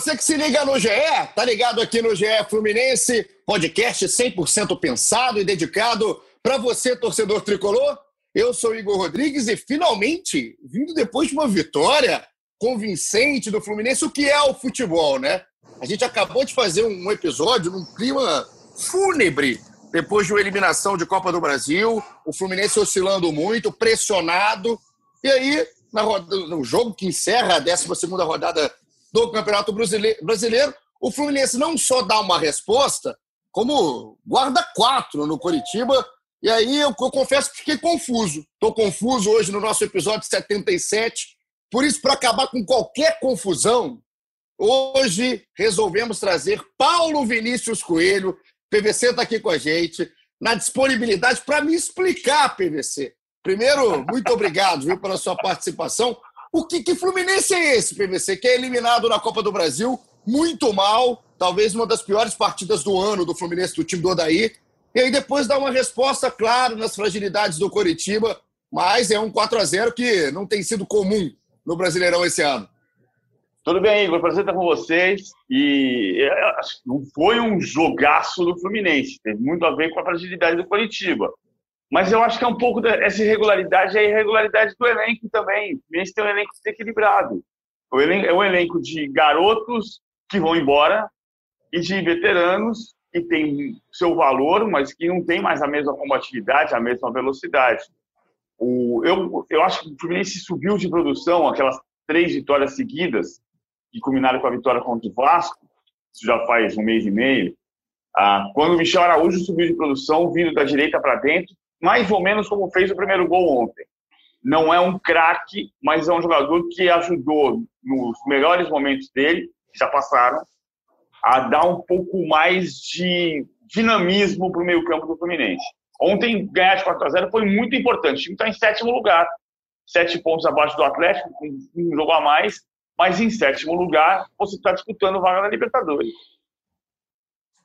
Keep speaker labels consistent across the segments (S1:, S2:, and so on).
S1: Você que se liga no GE, tá ligado aqui no GE Fluminense, podcast 100% pensado e dedicado para você, torcedor tricolor. Eu sou Igor Rodrigues e finalmente, vindo depois de uma vitória convincente do Fluminense, o que é o futebol, né? A gente acabou de fazer um episódio num clima fúnebre depois de uma eliminação de Copa do Brasil, o Fluminense oscilando muito, pressionado. E aí, na roda, no jogo que encerra a 12 rodada do Campeonato Brasileiro, o Fluminense não só dá uma resposta, como guarda quatro no Coritiba. E aí eu, eu confesso que fiquei confuso. Estou confuso hoje no nosso episódio 77. Por isso, para acabar com qualquer confusão, hoje resolvemos trazer Paulo Vinícius Coelho. PVC está aqui com a gente, na disponibilidade para me explicar, PVC. Primeiro, muito obrigado viu, pela sua participação. O que, que Fluminense é esse, PVC, que é eliminado na Copa do Brasil muito mal, talvez uma das piores partidas do ano do Fluminense, do time do Odaí, e aí depois dá uma resposta clara nas fragilidades do Coritiba, mas é um 4 a 0 que não tem sido comum no Brasileirão esse ano.
S2: Tudo bem, Igor, prazer estar com vocês. E é, não foi um jogaço do Fluminense, teve muito a ver com a fragilidade do Coritiba. Mas eu acho que é um pouco dessa irregularidade, é a irregularidade do elenco também. O Fluminense tem um elenco desequilibrado. É um elenco de garotos que vão embora e de veteranos que têm seu valor, mas que não tem mais a mesma combatividade, a mesma velocidade. O, eu, eu acho que o Fluminense subiu de produção, aquelas três vitórias seguidas, que culminaram com a vitória contra o Vasco, isso já faz um mês e meio, ah, quando o Michel Araújo subiu de produção, vindo da direita para dentro, mais ou menos como fez o primeiro gol ontem. Não é um craque, mas é um jogador que ajudou nos melhores momentos dele, que já passaram, a dar um pouco mais de dinamismo para o meio-campo do Fluminense. Ontem, ganhar de 4 a 0 foi muito importante. O time está em sétimo lugar, sete pontos abaixo do Atlético, um jogo a mais, mas em sétimo lugar você está disputando vaga na Libertadores.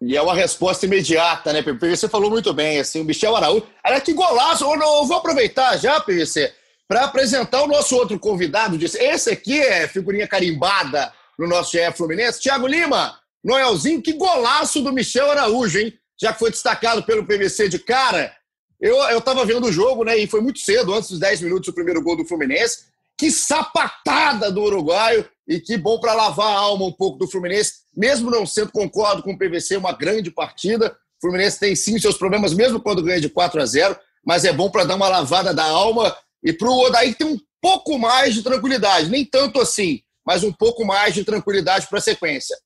S1: E é uma resposta imediata, né, PVC? Você falou muito bem, assim, o Michel Araújo. Olha que golaço! Eu, eu vou aproveitar já, PVC, para apresentar o nosso outro convidado. Disse, esse aqui é figurinha carimbada no nosso GF Fluminense. Tiago Lima, Noelzinho, que golaço do Michel Araújo, hein? Já que foi destacado pelo PVC de cara. Eu, eu tava vendo o jogo, né? E foi muito cedo, antes dos 10 minutos, o primeiro gol do Fluminense. Que sapatada do uruguaio e que bom para lavar a alma um pouco do Fluminense, mesmo não sendo, concordo com o PVC, uma grande partida. O Fluminense tem sim seus problemas, mesmo quando ganha de 4 a 0, mas é bom para dar uma lavada da alma e para o Odaí ter um pouco mais de tranquilidade, nem tanto assim, mas um pouco mais de tranquilidade para a sequência.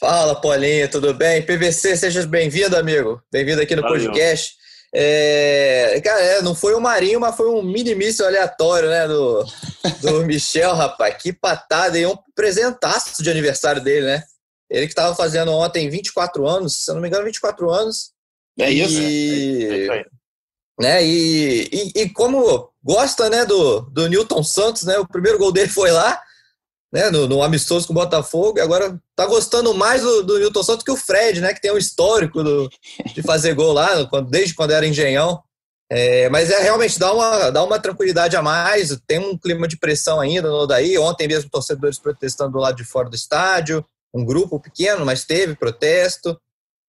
S3: Fala, Paulinho, tudo bem? PVC, seja bem-vindo, amigo. Bem-vindo aqui no Valeu. podcast. É, cara, é, não foi o Marinho, mas foi um mini míssil aleatório, né? Do, do Michel, rapaz. Que patada e um presentaço de aniversário dele, né? Ele que estava fazendo ontem 24 anos, se eu não me engano, 24 anos.
S1: É isso,
S3: e, é, isso aí. Né, e, e, e, como gosta né, do, do Newton Santos, né? O primeiro gol dele foi lá né, no, no, amistoso com o Botafogo, e agora tá gostando mais do, do Newton Santos que o Fred, né, que tem um histórico do, de fazer gol lá, quando, desde quando era engenhão. É, mas é realmente dá uma, dá uma tranquilidade a mais, tem um clima de pressão ainda no daí. Ontem mesmo torcedores protestando do lado de fora do estádio, um grupo pequeno, mas teve protesto.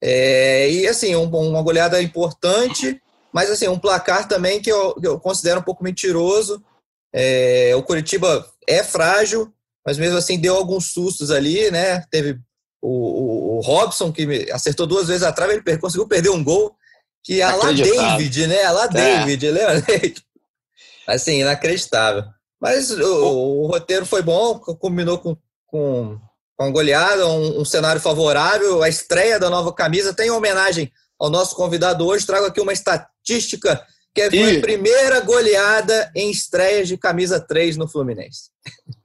S3: É, e assim, um, uma goleada importante, mas assim, um placar também que eu, eu considero um pouco mentiroso. É, o Curitiba é frágil, mas mesmo assim deu alguns sustos ali, né? Teve o, o, o Robson, que acertou duas vezes atrás, ele conseguiu perder um gol que a lá David, né? A lá é. David, lembra? assim, inacreditável. Mas o, o, roteiro foi bom, combinou com, com, com a goleada, um, um, cenário favorável, a estreia da nova camisa. Tem homenagem ao nosso convidado hoje. Trago aqui uma estatística que foi a primeira goleada em estreias de camisa 3 no Fluminense.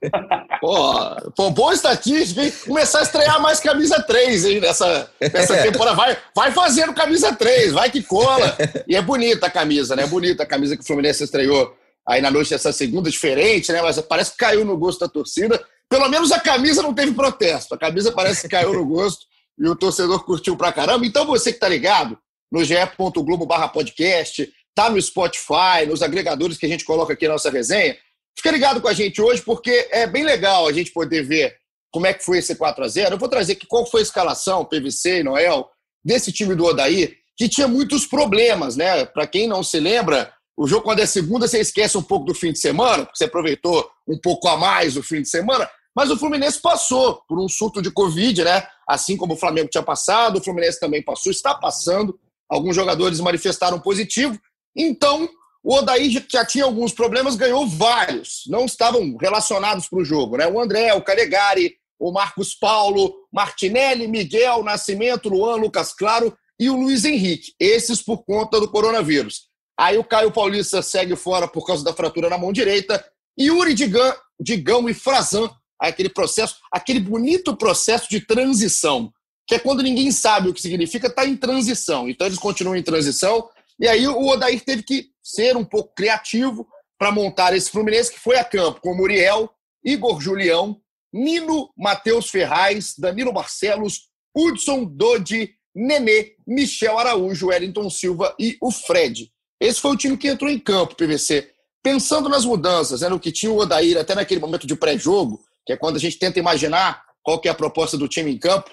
S1: Pô, pô, boa estatística, hein? Começar a estrear mais camisa 3, hein, nessa, nessa é. temporada. Vai, vai fazendo camisa 3, vai que cola. E é bonita a camisa, né? É bonita a camisa que o Fluminense estreou aí na noite dessa segunda, diferente, né? Mas parece que caiu no gosto da torcida. Pelo menos a camisa não teve protesto. A camisa parece que caiu no gosto e o torcedor curtiu pra caramba. Então você que tá ligado no ge.globo barra podcast, tá no Spotify, nos agregadores que a gente coloca aqui na nossa resenha, fica ligado com a gente hoje porque é bem legal a gente poder ver como é que foi esse 4 a 0 Eu vou trazer aqui qual foi a escalação, PVC e Noel, desse time do Odaí, que tinha muitos problemas, né? Para quem não se lembra, o jogo, quando é segunda, você esquece um pouco do fim de semana, porque você aproveitou um pouco a mais o fim de semana. Mas o Fluminense passou por um surto de Covid, né? Assim como o Flamengo tinha passado, o Fluminense também passou, está passando. Alguns jogadores manifestaram positivo. Então, o Odaí já tinha alguns problemas, ganhou vários. Não estavam relacionados para o jogo, né? O André, o Calegari, o Marcos Paulo, Martinelli, Miguel, Nascimento, Luan, Lucas Claro e o Luiz Henrique. Esses por conta do coronavírus. Aí o Caio Paulista segue fora por causa da fratura na mão direita. E Yuri Digão, Digão e Frazan, aquele processo, aquele bonito processo de transição, que é quando ninguém sabe o que significa, está em transição. Então eles continuam em transição. E aí o Odair teve que ser um pouco criativo para montar esse Fluminense que foi a campo com Muriel, Igor Julião, Nino Matheus Ferraz, Danilo Barcelos, Hudson Dodi, Nenê, Michel Araújo, Wellington Silva e o Fred. Esse foi o time que entrou em campo, PVC. Pensando nas mudanças, né, no que tinha o Odair até naquele momento de pré-jogo, que é quando a gente tenta imaginar qual que é a proposta do time em campo.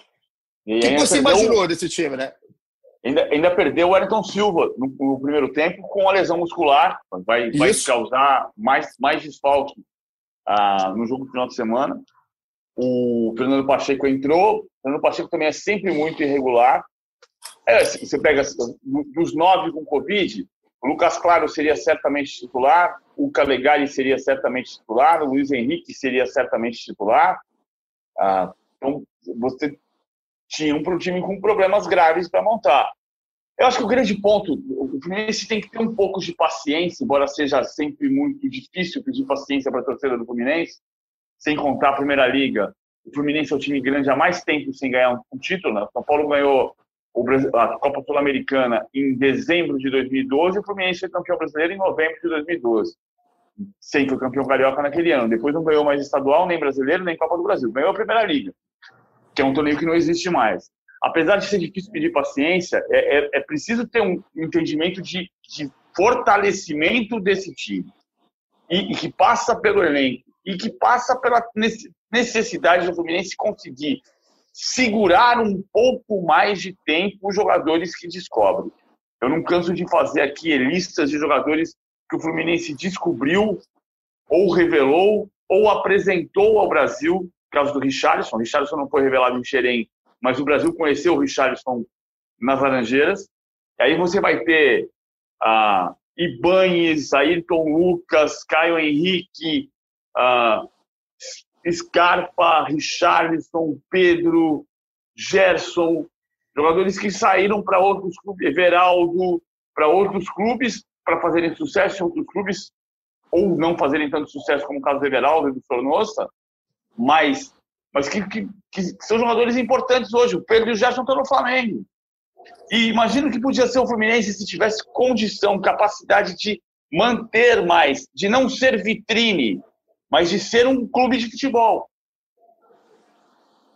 S1: o que você imaginou desse time, né?
S2: Ainda, ainda perdeu o Wellington Silva no, no, primeiro tempo com a lesão muscular. Vai, vai causar mais, mais desfalque ah, no jogo do final de semana. O Fernando Pacheco entrou. O Fernando Pacheco também é sempre muito irregular. É, você pega dos nove com Covid, o Lucas Claro seria certamente titular, o Calegari seria certamente titular, o Luiz Henrique seria certamente titular. Ah, então, você tinha um time com problemas graves para montar. Eu acho que o grande ponto, o Fluminense tem que ter um pouco de paciência, embora seja sempre muito difícil pedir paciência para a torcida do Fluminense, sem contar a Primeira Liga. O Fluminense é um time grande há mais tempo sem ganhar um, um título. Né? O São Paulo ganhou a Copa Sul-Americana em dezembro de 2012 e o Fluminense foi campeão brasileiro em novembro de 2012. Sem foi campeão carioca naquele ano. Depois não ganhou mais estadual, nem brasileiro, nem Copa do Brasil. Ganhou a Primeira Liga, que é um torneio que não existe mais. Apesar de ser difícil pedir paciência, é, é, é preciso ter um entendimento de, de fortalecimento desse time. E, e, que passa pelo elenco. E que passa pela necessidade do Fluminense conseguir segurar um pouco mais de tempo os jogadores que descobrem. Eu não canso de fazer aqui listas de jogadores que o Fluminense descobriu, ou revelou, ou apresentou ao Brasil, caso do Richarlison. O Richarlison não foi revelado em Xerém, mas o Brasil conheceu o Richarlison nas Laranjeiras. E aí você vai ter ah, Ibanes, Ayrton Lucas, Caio Henrique, ah, Scarpa, Richarlison, Pedro, Gerson, jogadores que saíram para outros clubes, Everaldo, para outros clubes para fazerem sucesso em outros clubes ou não fazerem tanto sucesso como o caso do Everaldo e do Sornosa, mas, mas que, que, que, são jogadores importantes hoje. O Pedro e o Gerson estão no Flamengo. E imagino que podia ser o Fluminense se tivesse condição, capacidade de manter mais, de não ser vitrine, mas de ser um clube de futebol.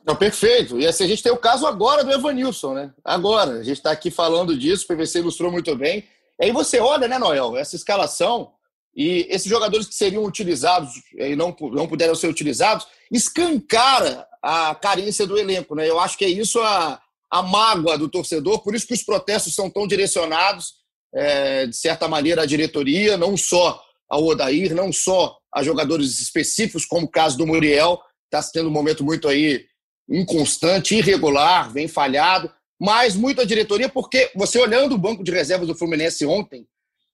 S1: Não, perfeito. E assim, a gente tem o caso agora do Evanilson, né? Agora. A gente está aqui falando disso, o PVC ilustrou muito bem. Aí você olha, né, Noel, essa escalação e esses jogadores que seriam utilizados e não, não puderam ser utilizados, escancara a carência do elenco, né? Eu acho que é isso a, a mágoa do torcedor, por isso que os protestos são tão direcionados, é, de certa maneira, à diretoria, não só ao Odair, não só a jogadores específicos, como o caso do Muriel, está tendo um momento muito aí inconstante, irregular, vem falhado, mas muito a diretoria, porque você olhando o banco de reservas do Fluminense ontem,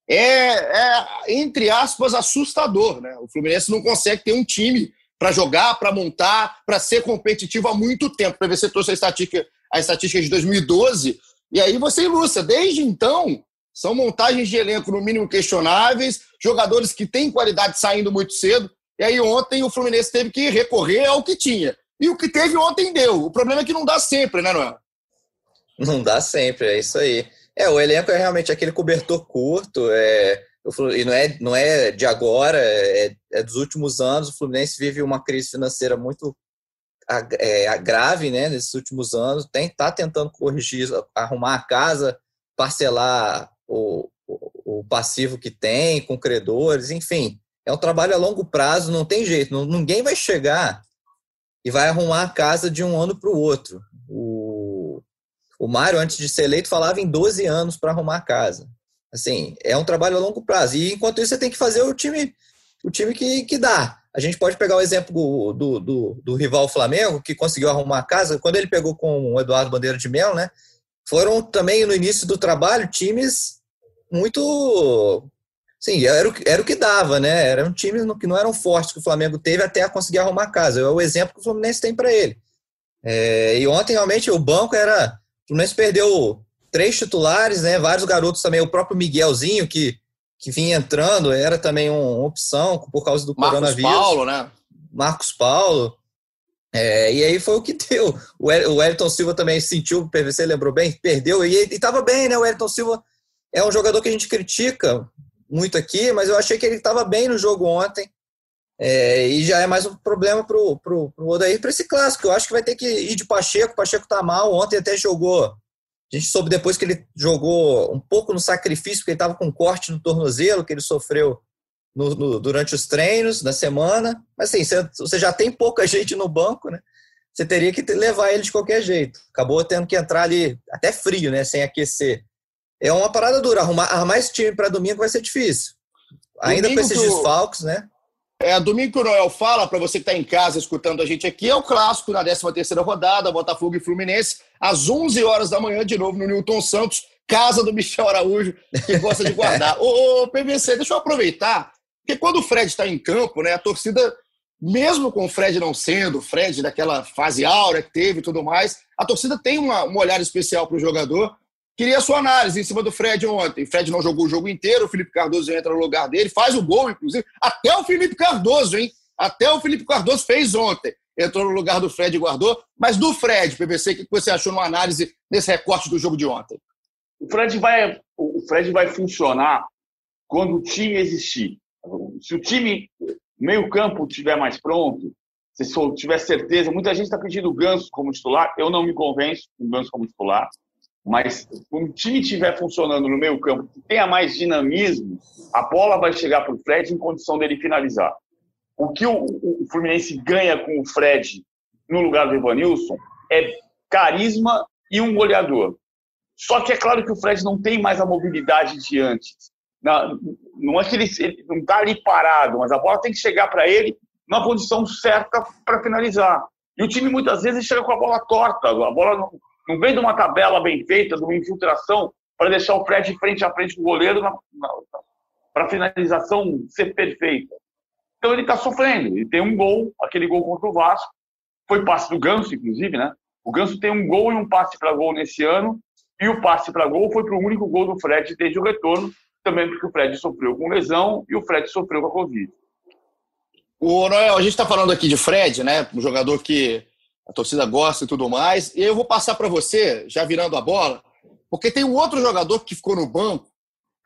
S1: é, é entre aspas, assustador. Né? O Fluminense não consegue ter um time para jogar, para montar, para ser competitivo há muito tempo. Para ver se trouxe a estatística, a estatística de 2012, e aí você ilustra. Desde então, São montagens de elenco, no mínimo, questionáveis, jogadores que têm qualidade saindo muito cedo. E aí, ontem, o Fluminense teve que recorrer ao que tinha. E o que teve ontem deu. O problema é que não dá sempre, né, Noel?
S3: Não dá sempre, é isso aí. É, o elenco é realmente aquele cobertor curto, é, e não é, não é de agora, é, é dos últimos anos. O Fluminense vive uma crise financeira muito é, grave né, nesses últimos anos, tem tá tentando corrigir, arrumar a casa, parcelar o, o, o, passivo que tem com credores, enfim, é um trabalho a longo prazo, não tem jeito, não, ninguém vai chegar e vai arrumar a casa de um ano para o outro. O Mário, antes de ser eleito, falava em 12 anos para arrumar a casa. Assim, é um trabalho a longo prazo. E enquanto isso, você tem que fazer o time, o time que, que dá. A gente pode pegar o exemplo do, do, do, rival Flamengo, que conseguiu arrumar a casa, quando ele pegou com o Eduardo Bandeira de Melo, né? Foram também, no início do trabalho, times muito. Sim, era o, era o que dava, né? Eram times que não eram fortes que o Flamengo teve até conseguir arrumar a casa. É o exemplo que o Fluminense tem para ele. É, e ontem, realmente, o banco era. O Fluminense perdeu três titulares, né? Vários garotos também, o próprio Miguelzinho, que que vinha entrando, era também uma opção por causa do
S1: Marcos
S3: coronavírus.
S1: Marcos Paulo, né?
S3: Marcos Paulo. É, e aí foi o que deu. O Wellington Silva também sentiu, o PVC lembrou bem, perdeu e estava bem, né? O Wellington Silva é um jogador que a gente critica muito aqui, mas eu achei que ele estava bem no jogo ontem. É, e já é mais um problema pro, pro, pro Odair para esse clássico. Eu acho que vai ter que ir de Pacheco. Pacheco tá mal. Ontem até jogou a gente soube depois que ele jogou um pouco no sacrifício, porque ele estava com um corte no tornozelo que ele sofreu no, no, durante os treinos da semana. Mas assim, você já tem pouca gente no banco, né? Você teria que levar ele de qualquer jeito. Acabou tendo que entrar ali, até frio, né? Sem aquecer. É uma parada dura. Arrumar, arrumar esse time para domingo vai ser difícil. Ainda domingo com esses desfalques, né?
S1: É, domingo que o Noel fala, para você que está em casa escutando a gente aqui, é o clássico na 13 terceira rodada, Botafogo e Fluminense, às 11 horas da manhã, de novo no Newton Santos, casa do Michel Araújo, que gosta de guardar. ô, ô, PVC, deixa eu aproveitar, porque quando o Fred está em campo, né, a torcida, mesmo com o Fred não sendo, o Fred daquela fase áurea que teve e tudo mais, a torcida tem uma, um olhar especial para o jogador, Queria a sua análise em cima do Fred ontem. O Fred não jogou o jogo inteiro, o Felipe Cardoso entra no lugar dele, faz o gol, inclusive. Até o Felipe Cardoso, hein? Até o Felipe Cardoso fez ontem. Entrou no lugar do Fred e guardou. Mas do Fred, PVC, o que você achou numa análise nesse recorte do jogo de ontem?
S2: O Fred vai, o Fred vai funcionar quando o time existir. Se o time, meio-campo, estiver mais pronto, se tiver certeza, muita gente está pedindo o Ganso como titular. Eu não me convenço com o Ganso como titular. Mas quando o time estiver funcionando no meio campo, que tenha mais dinamismo, a bola vai chegar para o Fred em condição dele finalizar. O que o, o, Fluminense ganha com o Fred no lugar do Evanilson é carisma e um goleador. Só que é claro que o Fred não tem mais a mobilidade de antes. Não, não é que ele, ele não está ali parado, mas a bola tem que chegar para ele na posição certa para finalizar. E o time muitas vezes chega com a bola torta, a bola não, não vem de uma tabela bem feita, de uma infiltração, para deixar o Fred frente a frente com o goleiro para a finalização ser perfeita. Então ele está sofrendo. Ele tem um gol, aquele gol contra o Vasco. Foi passe do Ganso, inclusive, né? O Ganso tem um gol e um passe para gol nesse ano. E o passe para gol foi para o único gol do Fred desde o retorno, também porque o Fred sofreu com lesão e o Fred sofreu com a Covid.
S1: O Noel, a gente está falando aqui de Fred, né? Um jogador que a torcida gosta e tudo mais. E eu vou passar para você, já virando a bola, porque tem um outro jogador que ficou no banco.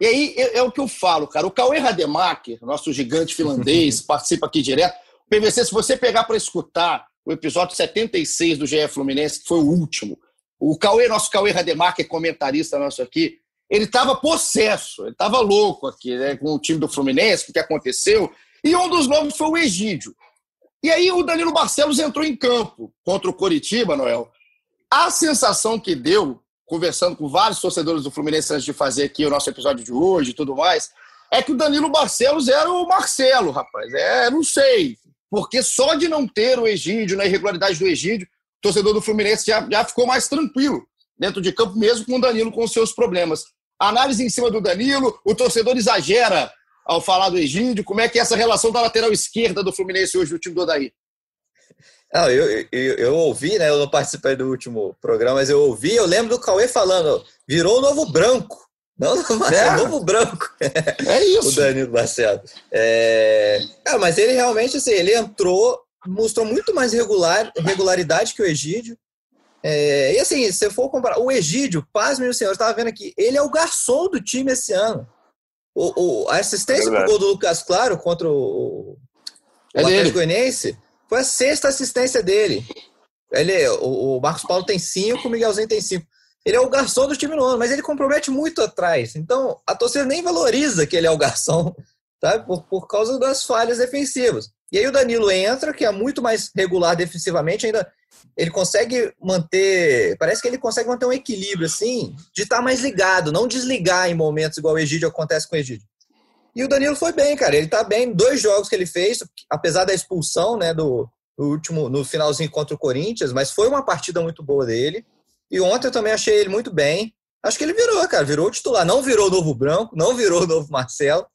S1: E aí é, é o que eu falo, cara. O Cauê Rademacher, nosso gigante finlandês, participa aqui direto. O PVC, se você pegar para escutar o episódio 76 do GE Fluminense, que foi o último, o Cauê, nosso Cauê Rademacher, comentarista nosso aqui, ele estava possesso, ele estava louco aqui, né, com o time do Fluminense, o que aconteceu. E um dos nomes foi o Egídio. E aí o Danilo Barcelos entrou em campo contra o Coritiba, Noel. A sensação que deu, conversando com vários torcedores do Fluminense antes de fazer aqui o nosso episódio de hoje e tudo mais, é que o Danilo Barcelos era o Marcelo, rapaz. É, não sei. Porque só de não ter o Egídio, na irregularidade do Egídio, o torcedor do Fluminense já, já ficou mais tranquilo dentro de campo, mesmo com o Danilo com os seus problemas. Análise em cima do Danilo, o torcedor exagera ao falar do Egídio? Como é que é essa relação da lateral esquerda do Fluminense hoje do time do Odaí?
S3: Não, eu, eu, eu, ouvi, né? Eu não participei do último programa, mas eu ouvi, eu lembro do Cauê falando, virou o novo branco. Não, não Marcelo, é. novo branco.
S1: É isso.
S3: o Danilo Marcelo. É... é... mas ele realmente, assim, ele entrou, mostrou muito mais regular, regularidade que o Egídio. É... e assim, se for comparar, o Egídio, paz, meu senhor, eu estava vendo aqui, ele é o garçom do time esse ano. O, o a assistência é pro gol do Lucas Claro contra o, o é Atlético Goianiense foi a sexta assistência dele. Ele, o, o Marcos Paulo tem cinco, o Miguelzinho tem cinco. Ele é o garçom do time no ano, mas ele compromete muito atrás. Então, a torcida nem valoriza que ele é o garçom, sabe? Por, por causa das falhas defensivas. E aí o Danilo entra, que é muito mais regular defensivamente, ainda ele consegue manter, parece que ele consegue manter um equilíbrio, assim, de estar mais ligado, não desligar em momentos igual o Egídio acontece com o Egídio. E o Danilo foi bem, cara. Ele tá bem. Dois jogos que ele fez, apesar da expulsão, né, do, no último, no finalzinho contra o Corinthians, mas foi uma partida muito boa dele. E ontem eu também achei ele muito bem. Acho que ele virou, cara, virou o titular. Não virou o novo Branco, não virou o novo Marcelo,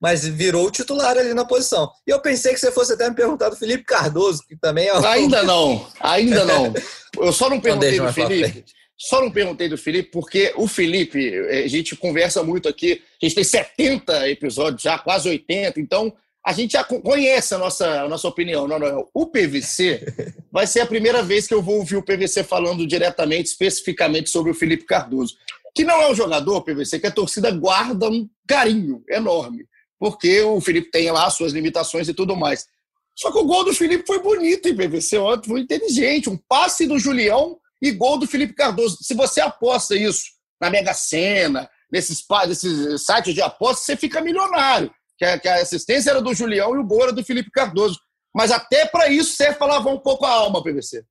S3: mas virou o titular ali na posição. E eu pensei que você fosse até me perguntar do Felipe Cardoso, que também é.
S1: Ainda não, ainda não. Eu só não perguntei do Felipe. Só não perguntei do Felipe, porque o Felipe, eh, a gente conversa muito aqui, a gente tem 70 episódios já, quase 80, então a gente já conhece a nossa, a nossa opinião. Não, não, o PVC vai ser a primeira vez que eu vou ouvir o PVC falando diretamente, especificamente sobre o Felipe Cardoso. Que não é um jogador, PVC, que a torcida guarda um carinho enorme, porque o Felipe tem lá suas limitações e tudo mais. Só que o gol do Felipe foi bonito em PVC foi inteligente. Um passe do Julião e gol do Felipe Cardoso. Se você aposta isso na Mega Sena, nesses, nesses sites de apostas, você fica milionário que a, que a assistência era do Julião e o gol era do Felipe Cardoso. Mas até para isso para lavar um pouco a alma, PVC.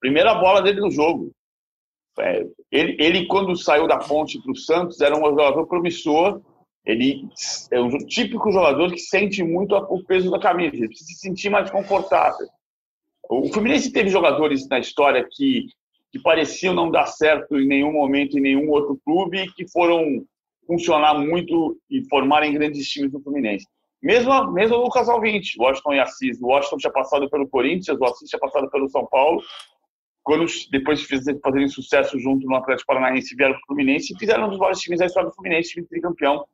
S2: Primeira bola dele no jogo. É, ele, ele, quando saiu da ponte para o Santos, era um jogador promissor. Ele é um típico jogador que sente muito o peso da camisa. Ele precisa se sentir mais confortável. O Fluminense teve jogadores na história que, que pareciam não dar certo em nenhum momento em nenhum outro clube que foram funcionar muito e formarem grandes times no Fluminense. Mesmo, mesmo o casal 20, Washington e Assis. O Washington tinha passado pelo Corinthians, o Assis tinha passado pelo São Paulo. Quando, depois de fazerem sucesso junto no Atlético Paranaense, vieram para o Fluminense e fizeram um dos vários times da história do Fluminense, time tricampeão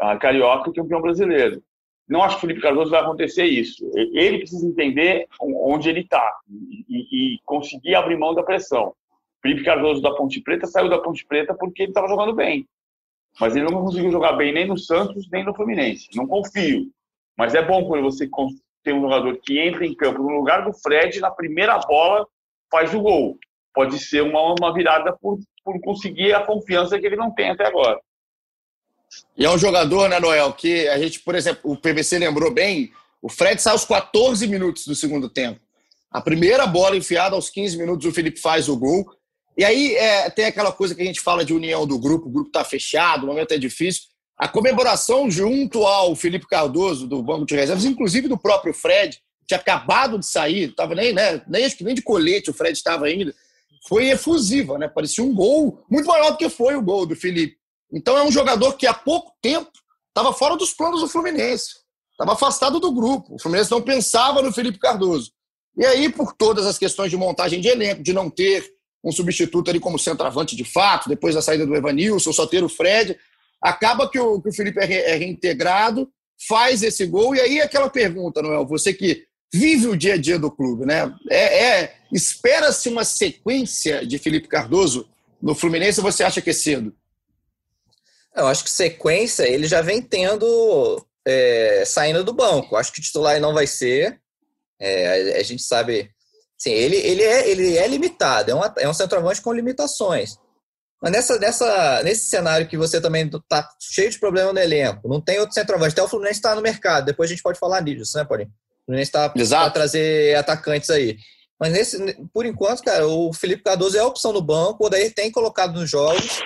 S2: uh, carioca e campeão brasileiro. Não acho que o Felipe Cardoso vai acontecer isso. Ele precisa entender onde ele está e, e, conseguir abrir mão da pressão. Felipe Cardoso da Ponte Preta saiu da Ponte Preta porque ele estava jogando bem. Mas ele não conseguiu jogar bem nem no Santos, nem no Fluminense. Não confio. Mas é bom quando você tem um jogador que entra em campo no lugar do Fred, na primeira bola, faz o gol. Pode ser uma, uma virada por, por conseguir a confiança que ele não tem até agora.
S1: E é um jogador, né, Noel, que a gente, por exemplo, o PVC lembrou bem, o Fred sai aos 14 minutos do segundo tempo. A primeira bola enfiada aos 15 minutos, o Felipe faz o gol. E aí é, tem aquela coisa que a gente fala de união do grupo, o grupo está fechado, o momento é difícil. A comemoração junto ao Felipe Cardoso, do Banco de Reservas, inclusive do próprio Fred, tinha acabado de sair, tava nem, né, nem, acho que nem de colete o Fred estava ainda, foi efusiva, né? Parecia um gol muito maior do que foi o gol do Felipe. Então é um jogador que há pouco tempo estava fora dos planos do Fluminense, estava afastado do grupo. O Fluminense não pensava no Felipe Cardoso. E aí, por todas as questões de montagem de elenco, de não ter um substituto ali como centroavante de fato, depois da saída do Evanilson, só ter o Fred. Acaba que o, que o Felipe é, re, é reintegrado, faz esse gol, e aí aquela pergunta, Noel, você que vive o dia a dia do clube, né? É, é Espera-se uma sequência de Felipe Cardoso no Fluminense você acha que é cedo?
S3: Eu acho que sequência ele já vem tendo é, saindo do banco. Acho que titular não vai ser. É, a, a gente sabe Sim, ele, ele, é, ele é limitado, é, uma, é um centroavante com limitações. Mas nessa, nessa, nesse cenário que você também está cheio de problema no elenco, não tem outro centroavante, até o Fluminense está no mercado, depois a gente pode falar disso, né, Paulinho? O Fluminense está para trazer atacantes aí. Mas nesse, por enquanto, cara, o Felipe Cardoso é a opção no banco, o Daí tem colocado nos jogos.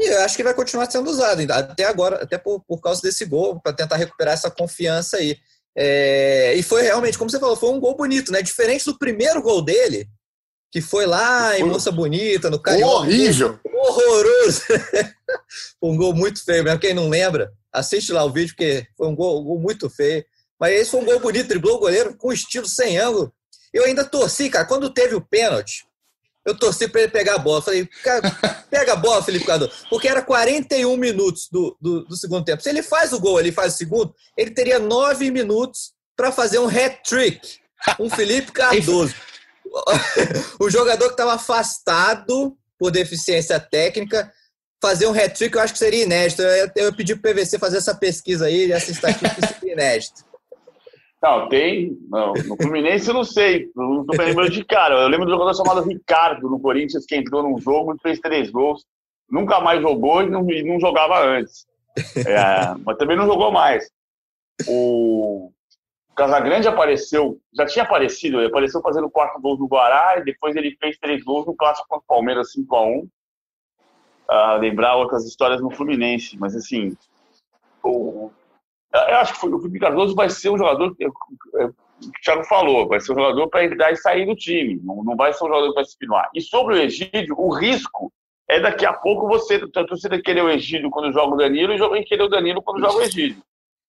S3: E eu acho que vai continuar sendo usado, até agora, até por, por causa desse gol, para tentar recuperar essa confiança aí. É, e foi realmente, como você falou, foi um gol bonito, né? Diferente do primeiro gol dele, que foi lá em Moça Bonita, no Carioca.
S1: Horrível!
S3: Horroroso! um gol muito feio mesmo. Quem não lembra, assiste lá o vídeo, porque foi um gol, um gol muito feio. Mas esse foi um gol bonito, driblou o goleiro com estilo sem ângulo. Eu ainda torci, cara, quando teve o pênalti, eu torci para ele pegar a bola. Falei, pega a bola, Felipe Cardoso. Porque era 41 minutos do, do, do, segundo tempo. Se ele faz o gol, ele faz o segundo, ele teria nove minutos para fazer um hat-trick. Um Felipe Cardoso. o jogador que estava afastado por deficiência técnica, fazer um hat-trick eu acho que seria inédito. Eu, eu pedi para o PVC fazer essa pesquisa aí, essa estatística seria inédito.
S2: Não, tem. Não, no Fluminense eu não sei. Não estou lembrando de cara. Eu lembro de um jogador chamado Ricardo no Corinthians que entrou num jogo e fez três gols. Nunca mais jogou e não, não jogava antes. É, mas também não jogou mais. O Casagrande apareceu, já tinha aparecido, ele apareceu fazendo quatro gols no Guará e depois ele fez três gols no clássico contra o Palmeiras 5x1. Uh, lembrar outras histórias no Fluminense, mas assim, o, eu acho que o Felipe Cardoso vai ser um jogador, que o Thiago falou, vai ser um jogador para entrar e sair do time, não, não vai ser um jogador que vai se firmar. E sobre o Egídio, o risco é daqui a pouco você, a torcida querer o Egídio quando joga o Danilo e querer o Danilo quando joga o Egídio.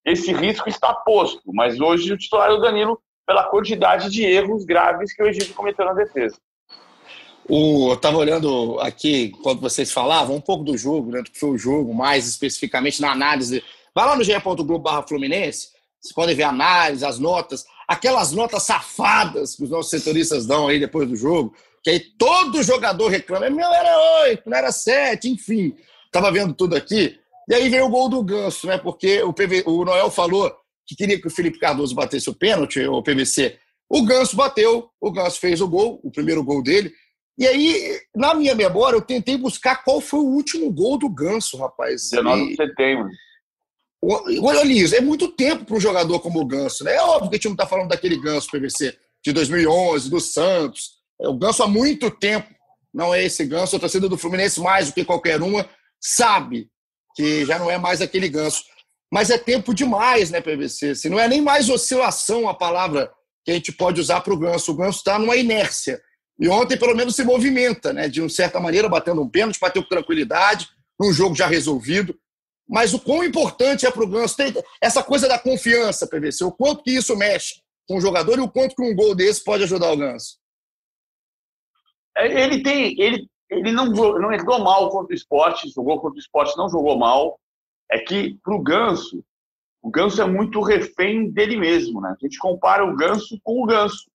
S2: Esse risco está posto, mas hoje o titular é o Danilo pela quantidade de erros graves que o Egídio cometeu na defesa.
S1: O, eu estava olhando aqui, quando vocês falavam, um pouco do jogo, né, do que foi o jogo, mais especificamente na análise Vai lá no ge.globo Fluminense, ver a análise, as notas, aquelas notas safadas que os nossos setoristas dão aí depois do jogo, que aí todo jogador reclama, meu, era oito, não era sete, enfim. Tava vendo tudo aqui. E aí veio o gol do Ganso, né? Porque o, PV, o Noel falou que queria que o Felipe Cardoso batesse o pênalti, o PVC. O Ganso bateu, o Ganso fez o gol, o primeiro gol dele. E aí, na minha memória, eu tentei buscar qual foi o último gol do Ganso, rapaz.
S2: 19 de setembro.
S1: Olha isso, é muito tempo para um jogador como o Ganso. Né? É óbvio que a gente não está falando daquele Ganso PVC de 2011, do Santos. É, o Ganso há muito tempo não é esse Ganso. A torcida do Fluminense, mais do que qualquer uma, sabe que já não é mais aquele Ganso. Mas é tempo demais, né, PVC? Se não é nem mais oscilação a palavra que a gente pode usar para o Ganso. O Ganso está numa inércia. E ontem, pelo menos, se movimenta, né? De uma certa maneira, batendo um pênalti, bateu com tranquilidade, num jogo já resolvido. Mas o quão importante é para o Ganso ter essa coisa da confiança, PVC, o quanto que isso mexe com o jogador e o quanto que um gol desse pode ajudar o Ganso.
S2: É, ele tem, ele, ele não, não jogou mal contra o esporte, jogou contra o esporte, não jogou mal. É que para o Ganso, o Ganso é muito refém dele mesmo, né? A gente compara o Ganso com o Ganso.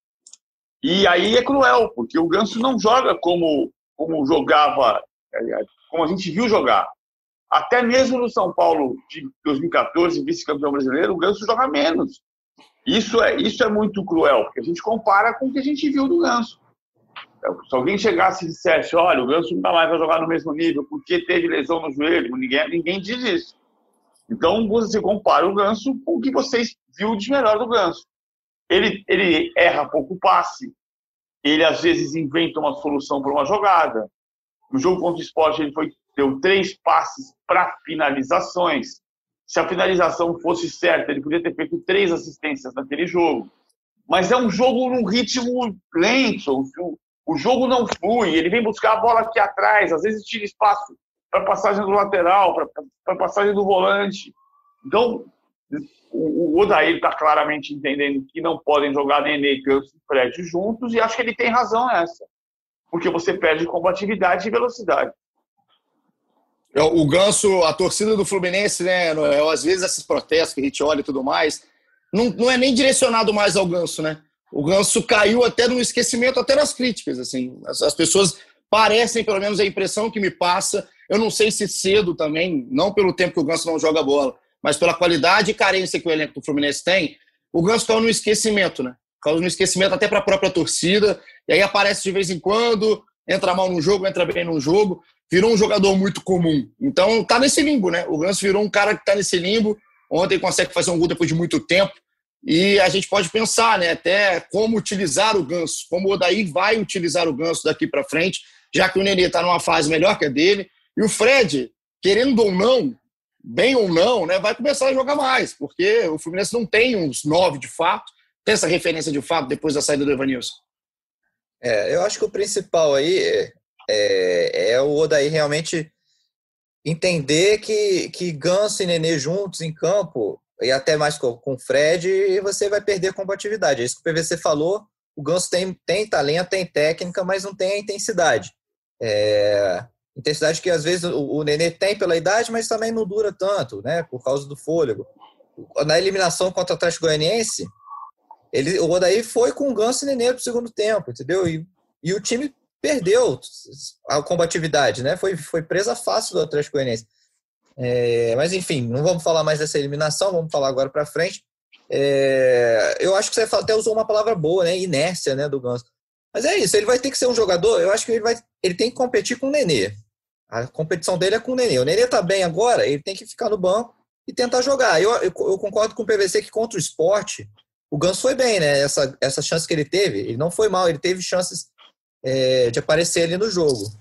S2: E aí é cruel, porque o Ganso não joga como, como jogava, é, como a gente viu jogar. Até mesmo no São Paulo de 2014, vice-campeão brasileiro, o Ganso joga menos. Isso é, isso é muito cruel, porque a gente compara com o que a gente viu do Ganso. Se alguém chegasse e dissesse, olha, o Ganso nunca mais vai jogar no mesmo nível porque teve lesão no joelho, ninguém, ninguém diz isso. Então, você compara o Ganso com o que vocês viu de melhor do Ganso. Ele, ele erra pouco passe, ele às vezes inventa uma solução para uma jogada. No jogo contra o esporte, ele foi deu três passes para finalizações. Se a finalização fosse certa, ele podia ter feito três assistências naquele jogo. Mas é um jogo num ritmo lento. O jogo não flui. Ele vem buscar a bola aqui atrás. Às vezes tira espaço para passagem do lateral, para passagem do volante. Então, o Odair está claramente entendendo que não podem jogar Nenê, Campos e Fred juntos, e acho que ele tem razão nessa. Porque você perde combatividade e velocidade.
S1: É, o Ganso, a torcida do Fluminense, né, Noel, às vezes esses protestos que a gente olha e tudo mais, não, não é nem direcionado mais ao Ganso, né? O Ganso caiu até no esquecimento, até nas críticas, assim. As, as pessoas parecem, pelo menos a impressão que me passa, eu não sei se cedo também, não pelo tempo que o Ganso não joga bola, mas pela qualidade e carência que o elenco do Fluminense tem, o Ganso caiu no esquecimento, né? Caiu no esquecimento até para a própria torcida, e aí aparece de vez em quando, entra mal num jogo, entra bem num jogo, virou um jogador muito comum. Então tá nesse limbo, né? O Ganso virou um cara que tá nesse limbo. Ontem consegue fazer um gol depois de muito tempo. E a gente pode pensar, né, até como utilizar o Ganso, como o Odair vai utilizar o Ganso daqui para frente, já que o Nenê está numa fase melhor que a dele. E o Fred, querendo ou não, bem ou não, né, vai começar a jogar mais, porque o Fluminense não tem uns nove de fato, tem essa referência de fato depois da saída do Evanilson.
S3: É, eu acho que o principal aí é, é, o Odaí realmente entender que, que Ganso e Nenê juntos em campo, e até mais com o Fred, você vai perder combatividade. É isso que o PVC falou. o Ganso tem, tem talento, tem técnica, mas não tem a intensidade. É, intensidade que às vezes o, o Nenê tem pela idade, mas também não dura tanto, né? Por causa do fôlego. Na eliminação contra o Atlético Goianiense, ele, o Odaí foi com o Ganso e Nenê pro segundo tempo, entendeu? E, e o time perdeu a combatividade, né? Foi, foi presa fácil do Atlético Goianiense. É, mas enfim, não vamos falar mais dessa eliminação, vamos falar agora para frente. É, eu acho que você até usou uma palavra boa, né? Inércia, né, do Ganso. Mas é isso, ele vai ter que ser um jogador. Eu acho que ele vai, ele tem que competir com o Nenê. A competição dele é com o Nenê. O Nenê tá bem agora, ele tem que ficar no banco e tentar jogar. Eu, eu, eu concordo com o PVC que contra o esporte, o Ganso foi bem, né? Essa, essa chance que ele teve, ele não foi mal, ele teve chances é, de aparecer ali no jogo.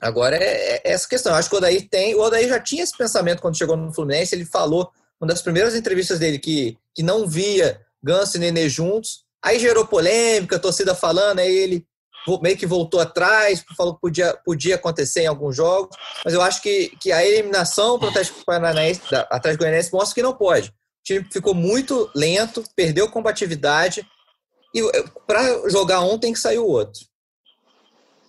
S3: Agora é, é, essa questão. Eu acho que o Odair tem. O já tinha esse pensamento quando chegou no Fluminense. Ele falou, uma das primeiras entrevistas dele, que, que não via Ganso e Nenê juntos. Aí gerou polêmica, torcida falando, aí ele meio que voltou atrás, falou que podia, podia acontecer em alguns jogos. Mas eu acho que, que a eliminação para o Atlético Paranaense, Atlético Goianiense mostra que não pode. O time ficou muito lento, perdeu combatividade. E para jogar um tem que sair o outro.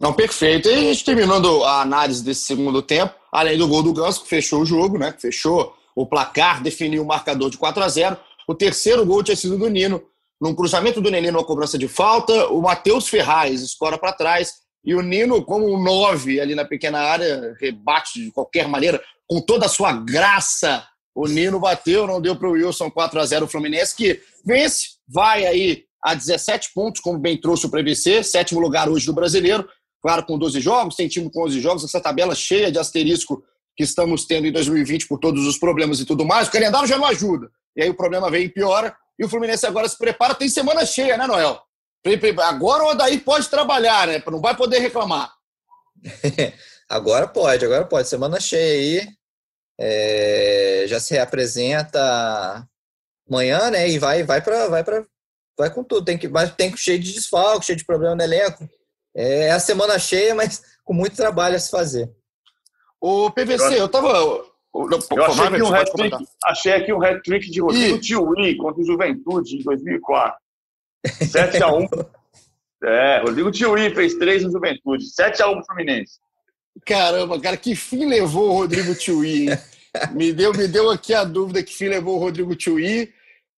S1: Não, perfeito. E a gente terminando a análise desse segundo tempo, além do gol do Ganso, que fechou o jogo, né? Fechou o placar, definiu o marcador de 4 a 0 O terceiro gol tinha sido do Nino, num cruzamento do Nenê numa cobrança de falta. O Matheus Ferraz escora para trás. E o Nino, como um 9 ali na pequena área, rebate de qualquer maneira, com toda a sua graça. O Nino bateu, não deu para o Wilson 4 a 0 o Fluminense, que vence, vai aí a 17 pontos, como bem trouxe o PVC, sétimo lugar hoje do brasileiro, claro, com 12 jogos, tem time com 11 jogos, essa tabela cheia de asterisco que estamos tendo em 2020 por todos os problemas e tudo mais, o calendário já não ajuda. E aí o problema vem e piora, e o Fluminense agora se prepara, tem semana cheia, né, Noel? Agora o Odair pode trabalhar, né? Não vai poder reclamar.
S3: agora pode, agora pode. Semana cheia aí. É, já se reapresenta amanhã, né? E vai, vai para, vai para, vai com tudo. Tem que, mas tem cheio de desfalque, cheio de problema no elenco. É a semana cheia, mas com muito trabalho a se fazer.
S1: O PVC, eu estava. Eu,
S2: achei, aqui um hat-trick, achei aqui um hat-trick de Rodrigo Tiuí contra o Juventude em 2004. 7x1. é, Rodrigo Tiuí fez 3 no Juventude. 7x1 pro Fluminense.
S1: Caramba, cara, que fim levou o Rodrigo Tiuí? me, deu, me deu aqui a dúvida que fim levou o Rodrigo Tiuí,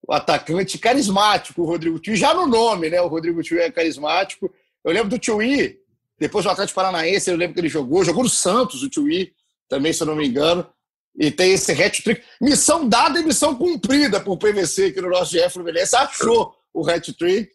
S1: o atacante carismático, o Rodrigo Tiuí. Já no nome, né? O Rodrigo Tiuí é carismático. Eu lembro do Tui, depois do Atlético Paranaense, eu lembro que ele jogou, jogou no Santos, o Tui, também, se eu não me engano. E tem esse hat-trick. Missão dada e missão cumprida por PVC, que no nosso GF Fluminense achou o hat-trick.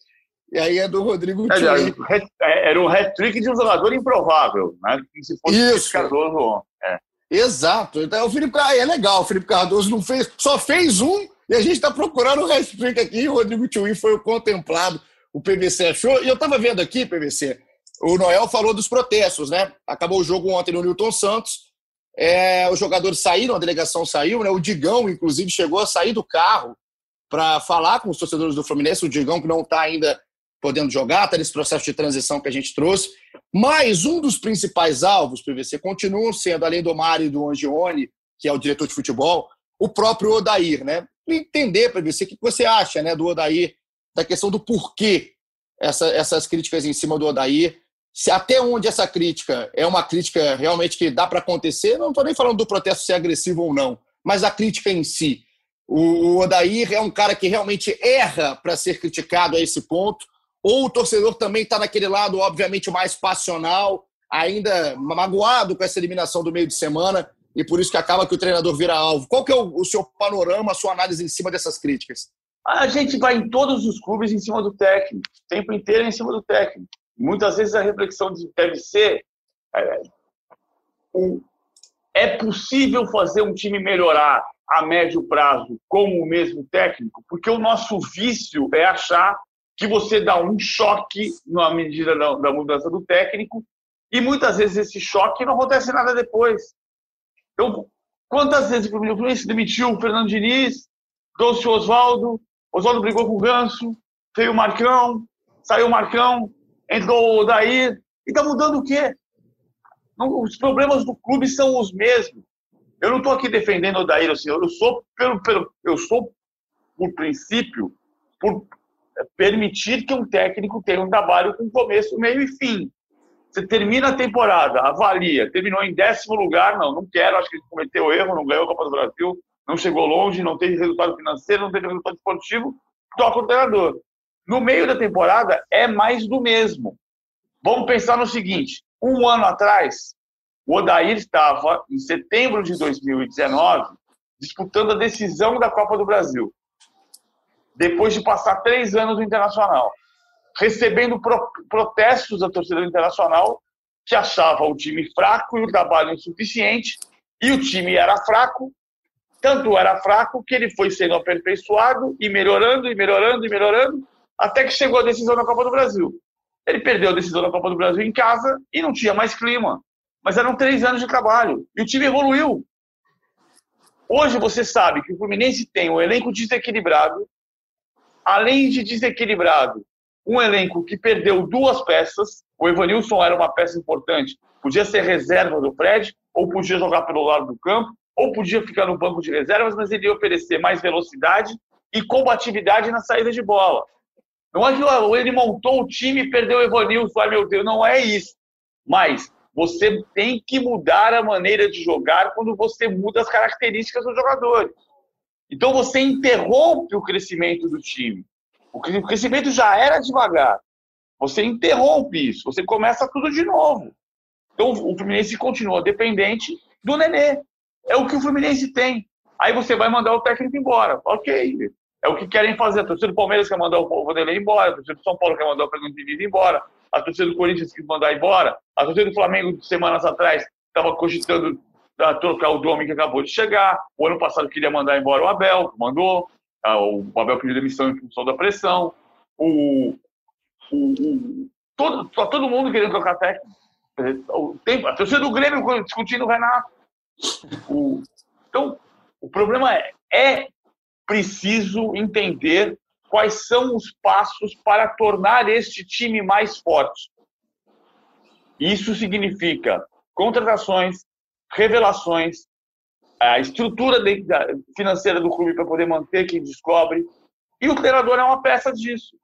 S1: E aí é do Rodrigo
S2: é, é, Era um hat-trick de um jogador improvável, né?
S1: Se fosse Isso. Cardoso. É. Exato. Então, o Felipe é legal. O Felipe Cardoso não fez, só fez um e a gente está procurando o hat-trick aqui. O Rodrigo Tui foi o contemplado o PVC achou. E eu estava vendo aqui, PVC, o Noel falou dos protestos, né? Acabou o jogo ontem no Newton Santos. É, os jogadores saíram, a delegação saiu, né? O Digão, inclusive, chegou a sair do carro para falar com os torcedores do Fluminense. O Digão, que não está ainda podendo jogar, está nesse processo de transição que a gente trouxe. Mas um dos principais alvos, PVC, continuam sendo, além do Mário e do Angione, que é o diretor de futebol, o próprio Odair, né? Entender, PVC, o que você acha né, do Odair da questão do porquê essa, essas críticas em cima do Odair. Se até onde essa crítica é uma crítica realmente que dá para acontecer, não estou nem falando do protesto ser agressivo ou não, mas a crítica em si. O, o Odair é um cara que realmente erra para ser criticado a esse ponto, ou o torcedor também está naquele lado, obviamente, mais passional, ainda magoado com essa eliminação do meio de semana, e por isso que acaba que o treinador vira alvo. Qual que é o, o seu panorama, a sua análise em cima dessas críticas?
S2: A gente vai em todos os clubes em cima do técnico, o tempo inteiro em cima do técnico. Muitas vezes a reflexão deve ser: é, é possível fazer um time melhorar a médio prazo com o mesmo técnico? Porque o nosso vício é achar que você dá um choque na medida da, da mudança do técnico e muitas vezes esse choque não acontece nada depois. Então, quantas vezes o Fluminense demitiu o Fernando Diniz, trouxe o Oswaldo, Oswaldo brigou com o Ganso, veio o Marcão, saiu o Marcão, entrou o Daí. E está mudando o quê? Não, os problemas do clube são os mesmos. Eu não estou aqui defendendo o Daí, assim, eu sou pelo, pelo, eu sou por princípio, por permitir que um técnico tenha um trabalho com começo, meio e fim. Você termina a temporada, avalia, terminou em décimo lugar, não, não quero, acho que cometeu erro, não ganhou a Copa do Brasil, não chegou longe, não teve resultado financeiro, não teve resultado esportivo, toca o treinador. No meio da temporada, é mais do mesmo. Vamos pensar no seguinte: um ano atrás, o Odair estava, em setembro de 2019, disputando a decisão da Copa do Brasil, depois de passar três anos no Internacional, recebendo pro protestos da torcida Internacional, que achava o time fraco e o trabalho insuficiente, e o time era fraco, tanto era fraco que ele foi sendo aperfeiçoado e melhorando, e melhorando, e melhorando, até que chegou a decisão da Copa do Brasil. Ele perdeu a decisão da Copa do Brasil em casa e não tinha mais clima. Mas eram três anos de trabalho. E o time evoluiu. Hoje você sabe que o Fluminense tem um elenco desequilibrado, além de desequilibrado, um elenco que perdeu duas peças. O Evanilson era uma peça importante, podia ser reserva do Fred, ou podia jogar pelo lado do campo, ou podia ficar no banco de reservas, mas ele ia oferecer mais velocidade e combatividade na saída de bola. Não é que ele montou o time e perdeu o Evanilson, ai meu Deus, não é isso. Mas você tem que mudar a maneira de jogar quando você muda as características dos jogadores. Então você interrompe o crescimento do time. O crescimento já era devagar. Você interrompe isso, você começa tudo de novo. Então o Fluminense continua dependente do Nenê. É o que o Fluminense tem. Aí você vai mandar o técnico embora. Ok, é o que querem fazer. A torcida do Palmeiras quer mandar o Vanderlei embora, a torcida do São Paulo quer mandar o Fernando Diniz embora, a torcida do Corinthians quer mandar embora, a torcida do Flamengo, semanas atrás, estava cogitando uh, trocar o Domi que acabou de chegar. O ano passado queria mandar embora o Abel, mandou. Uh, o Abel pediu demissão em função da pressão. O, o, o todo, tá todo mundo querendo trocar técnico. Tem, a torcida do Grêmio discutindo o Renato. O, então, o problema é, é preciso entender quais são os passos para tornar este time mais forte. Isso significa contratações, revelações, a estrutura financeira do clube para poder manter quem descobre. E o treinador é uma peça disso.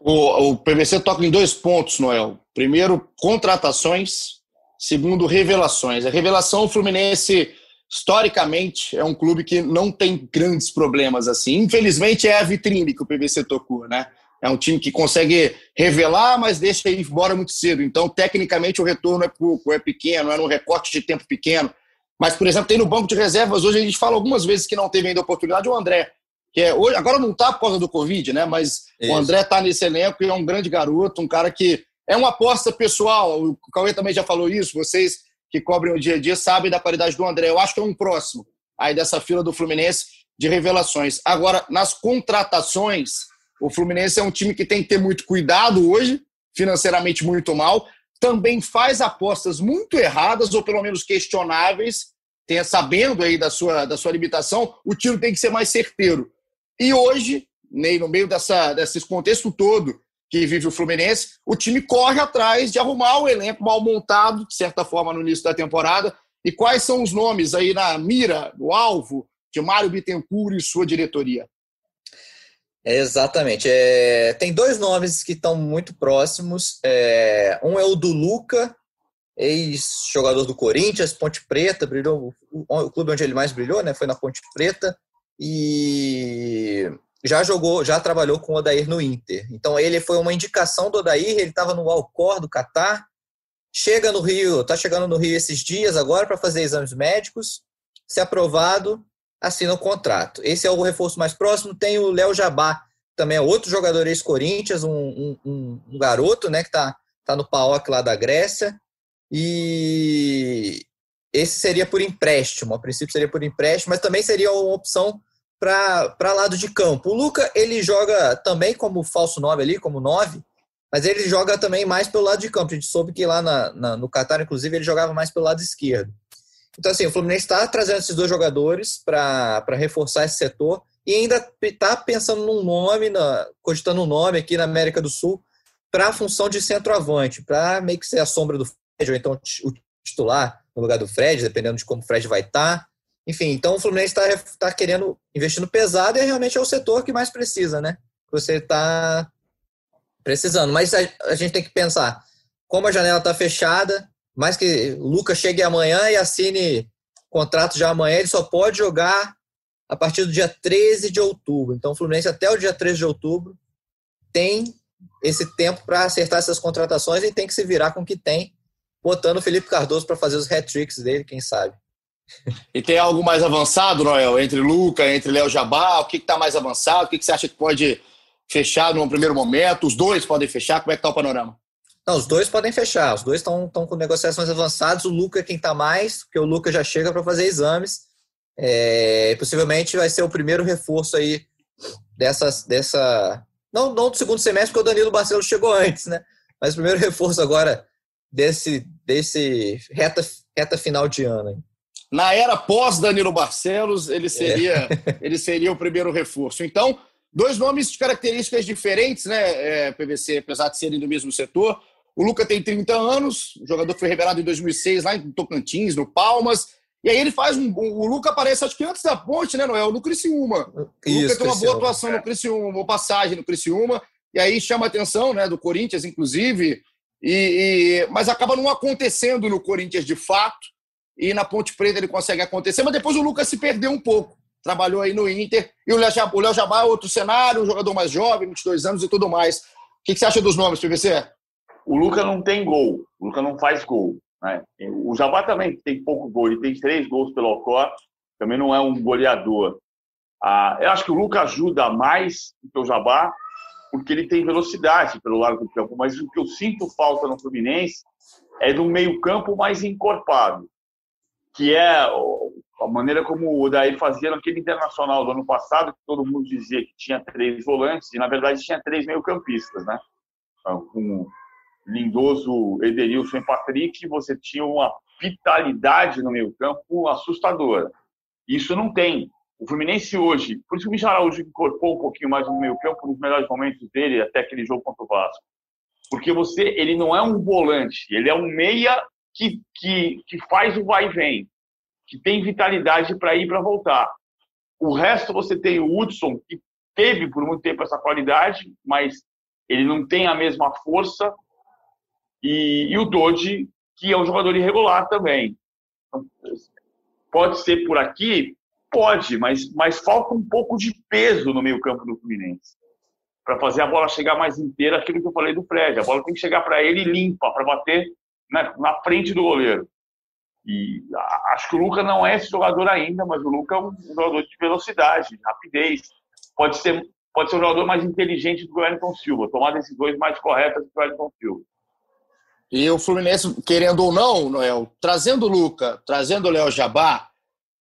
S1: O, o PVC toca em dois pontos, Noel. Primeiro, contratações. Segundo, revelações. A revelação, o Fluminense historicamente, é um clube que não tem grandes problemas assim. Infelizmente, é a vitrine que o PVC tocou, né? É um time que consegue revelar, mas deixa ir embora muito cedo. Então, tecnicamente, o retorno é pouco, é pequeno, é num recorte de tempo pequeno. Mas, por exemplo, tem no banco de reservas, hoje a gente fala algumas vezes que não teve ainda oportunidade, o André, que é hoje, agora não está por causa do Covid, né? Mas Isso. o André está nesse elenco e é um grande garoto, um cara que é uma aposta pessoal. O Cauê também já falou isso, vocês que cobrem o dia a dia sabem da qualidade do André. Eu acho que é um próximo aí dessa fila do Fluminense de revelações. Agora, nas contratações, o Fluminense é um time que tem que ter muito cuidado hoje, financeiramente muito mal. Também faz apostas muito erradas, ou pelo menos questionáveis, tenha, sabendo aí da sua, da sua limitação, o tiro tem que ser mais certeiro. E hoje, no meio dessa, desse contexto todo, que vive o Fluminense, o time corre atrás de arrumar o elenco mal montado, de certa forma, no início da temporada. E quais são os nomes aí na mira, no alvo de Mário Bittencourt e sua diretoria?
S3: Exatamente. É, tem dois nomes que estão muito próximos. É, um é o do Luca, ex-jogador do Corinthians, Ponte Preta, brilhou o, o, clube onde ele mais brilhou, né? Foi na Ponte Preta. E já jogou, já trabalhou com o Odair no Inter. Então ele foi uma indicação do Odair, ele estava no Alcor do Catar, chega no Rio, está chegando no Rio esses dias agora para fazer exames médicos, se aprovado, assina o contrato. Esse é o reforço mais próximo. Tem o Léo Jabá, também é outro jogador ex-Corinthians, um, um, um, garoto, né, que está tá no PAOC lá da Grécia. E esse seria por empréstimo, a princípio seria por empréstimo, mas também seria uma opção para lado de campo. O Luca, ele joga também como falso 9 ali, como 9, mas ele joga também mais pelo lado de campo. A gente soube que lá na, na, no Qatar, inclusive, ele jogava mais pelo lado esquerdo. Então, assim, o Fluminense está trazendo esses dois jogadores para reforçar esse setor e ainda está pensando num nome, na, cogitando um nome aqui na América do Sul para a função de centroavante, para meio que ser a sombra do Fred, ou então o titular no lugar do Fred, dependendo de como o Fred vai estar. Tá. Enfim, então o Fluminense está tá querendo investindo pesado e realmente é o setor que mais precisa, né? você está precisando. Mas a, a, gente tem que pensar, como a janela está fechada, mais que o Lucas chegue amanhã e assine contrato já amanhã, ele só pode jogar a partir do dia 13 de outubro. Então, o Fluminense até o dia 13 de outubro tem esse tempo para acertar essas contratações e tem que se virar com o que tem, botando o Felipe Cardoso para fazer os hat-tricks dele, quem sabe.
S1: E tem algo mais avançado, Noel, entre Luca, entre Léo Jabá? O que está mais avançado? O que, que você acha que pode fechar num primeiro momento? Os dois podem fechar? Como é que está o panorama?
S3: Não, os dois podem fechar. Os dois estão com negociações avançadas. O Luca é quem está mais, porque o Luca já chega para fazer exames. É, possivelmente vai ser o primeiro reforço aí dessa, dessa não, não do segundo semestre, porque o Danilo Barcelos chegou antes, né? Mas o primeiro reforço agora desse, desse reta, reta final de ano. Hein?
S1: Na era pós Danilo Barcelos, ele seria, é. ele seria o primeiro reforço. Então, dois nomes de características diferentes, né, é, PVC, apesar de serem do mesmo setor. O Luca tem 30 anos, o jogador foi revelado em 2006 lá em Tocantins, no Palmas. E aí ele faz um. O Luca aparece, acho que antes da ponte, né, Noel? No Criciúma. O Isso, Luca tem uma boa atuação no Criciúma, uma boa passagem no Criciúma. E aí chama a atenção, né, do Corinthians, inclusive. E, e, mas acaba não acontecendo no Corinthians de fato. E na Ponte Preta ele consegue acontecer. Mas depois o Lucas se perdeu um pouco. Trabalhou aí no Inter. E o Léo Jabá é outro cenário, um jogador mais jovem, 22 anos e tudo mais. O que, você acha dos nomes, PVC?
S2: O Lucas não tem gol. O Lucas não faz gol. Né? O Jabá também tem pouco gol, ele tem três gols pelo Alcor, também não é um goleador. Ah, eu acho que o Lucas ajuda mais do que o Jabá, porque ele tem velocidade pelo lado do campo, mas o que eu sinto falta no Fluminense é do meio-campo mais encorpado, que é a maneira como o Odair fazia naquele internacional do ano passado, que todo mundo dizia que tinha três volantes, e na verdade tinha três meio-campistas, né? Então, com Lindoso, Edenilson e Patrick, você tinha uma vitalidade no meio campo assustadora. Isso não tem. O Fluminense hoje, por isso que o Michel Araújo incorporou um pouquinho mais no meio campo nos melhores momentos dele, até aquele jogo contra o Vasco. Porque você, ele não é um volante, ele é um meia que, que, que faz o vai e vem, que tem vitalidade para ir para voltar. O resto você tem o Hudson, que teve por muito tempo essa qualidade, mas ele não tem a mesma força e, e o Dodge, que é um jogador irregular também. Pode ser por aqui? Pode, mas, mas falta um pouco de peso no meio-campo do Fluminense. Para fazer a bola chegar mais inteira, aquilo que eu falei do Fred. A bola tem que chegar para ele limpa, para bater na, na frente do goleiro. E acho que o Luca não é esse jogador ainda, mas o Luca é um jogador de velocidade, de rapidez. Pode ser, pode ser um jogador mais inteligente do que o Wellington Silva, tomar decisões mais corretas do que o Wellington Silva.
S1: E o Fluminense, querendo ou não, Noel, trazendo o Luca, trazendo o Léo Jabá,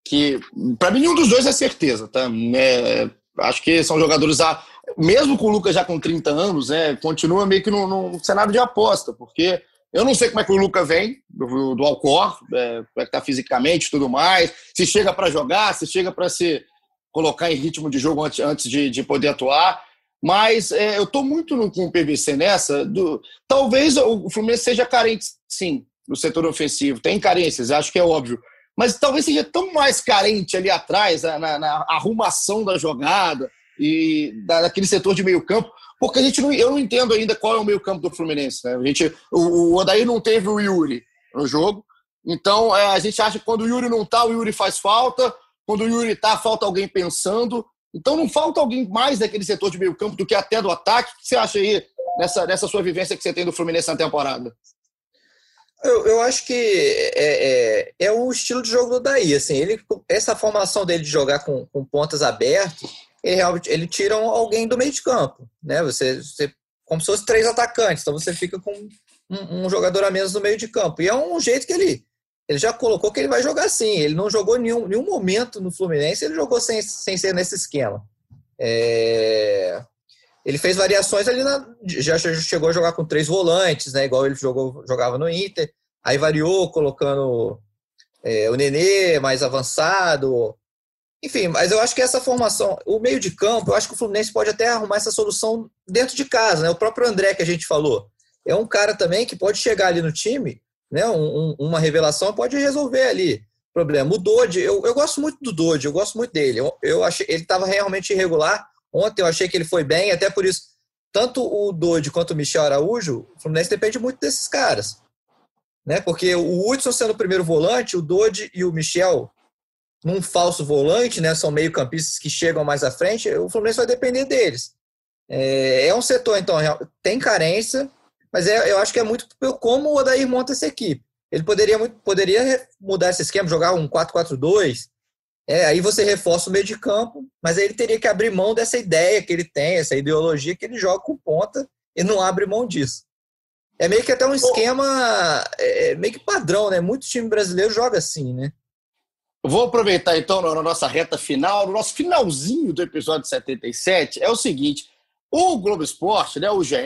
S1: que para mim nenhum dos dois é certeza, tá? É, acho que são jogadores, a, mesmo com o Lucas já com 30 anos, é, continua meio que num, num cenário de aposta, porque eu não sei como é que o Lucas vem do, do Alcor, é, como é que tá fisicamente tudo mais, se chega para jogar, se chega para se colocar em ritmo de jogo antes, antes de, de poder atuar. Mas é, eu estou muito no, com o PVC nessa. Do, talvez o Fluminense seja carente, sim, no setor ofensivo. Tem carências, acho que é óbvio. Mas talvez seja tão mais carente ali atrás, na, na arrumação da jogada e da, daquele setor de meio campo, porque a gente não, eu não entendo ainda qual é o meio campo do Fluminense. Né? A gente, o, o Odair não teve o Yuri no jogo, então é, a gente acha que quando o Yuri não está, o Yuri faz falta, quando o Yuri está, falta alguém pensando. Então não falta alguém mais daquele setor de meio campo do que até do ataque. O que você acha aí nessa, nessa sua vivência que você tem do Fluminense na temporada?
S3: Eu, eu acho que é, é, é, o estilo de jogo do Daí. Assim, ele, essa formação dele de jogar com, com pontas abertas, ele, ele tira alguém do meio de campo. Né? Você, você, como se fosse três atacantes, então você fica com um, um jogador a menos no meio de campo. E é um jeito que ele, ele já colocou que ele vai jogar sim. Ele não jogou nenhum, nenhum momento no Fluminense, ele jogou sem, sem ser nesse esquema. É... Ele fez variações ali, na, já chegou a jogar com três volantes, né? Igual ele jogou, jogava no Inter. Aí variou, colocando é, o Nenê mais avançado. Enfim, mas eu acho que essa formação, o meio de campo, eu acho que o Fluminense pode até arrumar essa solução dentro de casa, né? O próprio André que a gente falou. É um cara também que pode chegar ali no time né, um, uma revelação pode resolver ali problema. O Dodge, eu, eu gosto muito do Dodge, eu gosto muito dele. Eu, eu achei ele estava realmente irregular. Ontem eu achei que ele foi bem, até por isso, tanto o Dodge quanto o Michel Araújo, o Fluminense depende muito desses caras. Né? Porque o Hudson sendo o primeiro volante, o Dodge e o Michel num falso volante, né? São meio-campistas que chegam mais à frente, o Fluminense vai depender deles. É, é um setor, então, tem carência, mas é, eu acho que é muito como o Odair monta essa equipe. Ele poderia, poderia mudar esse esquema, jogar um 4-4-2, é, aí você reforça o meio de campo, mas aí ele teria que abrir mão dessa ideia que ele tem, essa ideologia que ele joga com ponta e não abre mão disso. É meio que até um esquema é, é meio que padrão, né? Muito time brasileiro joga assim, né?
S1: Vou aproveitar então na nossa reta final, no nosso finalzinho do episódio 77, é o seguinte: o Globo Esporte, né, o GE,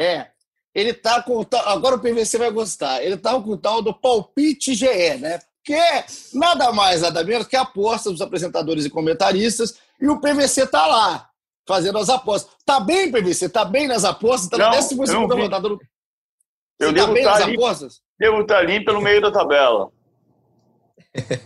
S1: ele tá com. Agora o PVC vai gostar. Ele tá com o tal do palpite GE, né? Que é nada mais, nada menos que a aposta dos apresentadores e comentaristas, e o PVC tá lá, fazendo as apostas. Tá bem, PVC? Tá bem nas apostas? Tá
S2: no
S1: décimo segundo rodada
S2: do. Eu devo, tá bem estar nas ali, apostas? devo estar ali pelo meio da tabela.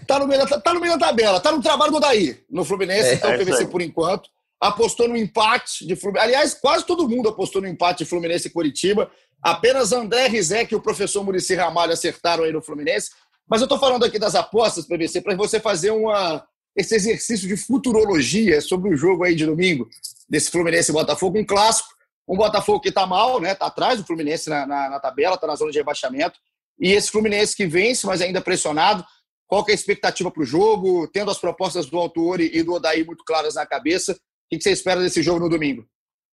S1: Tá no, meio da, tá no meio da tabela, tá no trabalho do Daí, no Fluminense, é, então o PVC por enquanto. Apostou no empate de Fluminense. Aliás, quase todo mundo apostou no empate de Fluminense e Curitiba. Apenas André Rizek e o professor Murici Ramalho acertaram aí no Fluminense. Mas eu estou falando aqui das apostas, PVC, para você fazer uma, esse exercício de futurologia sobre o jogo aí de domingo, desse Fluminense e Botafogo, um clássico. Um Botafogo que está mal, né? Está atrás do Fluminense na, na, na tabela, está na zona de rebaixamento. E esse Fluminense que vence, mas ainda pressionado. Qual que é a expectativa para o jogo? Tendo as propostas do Autori e do Odaí muito claras na cabeça, o que você espera desse jogo no domingo?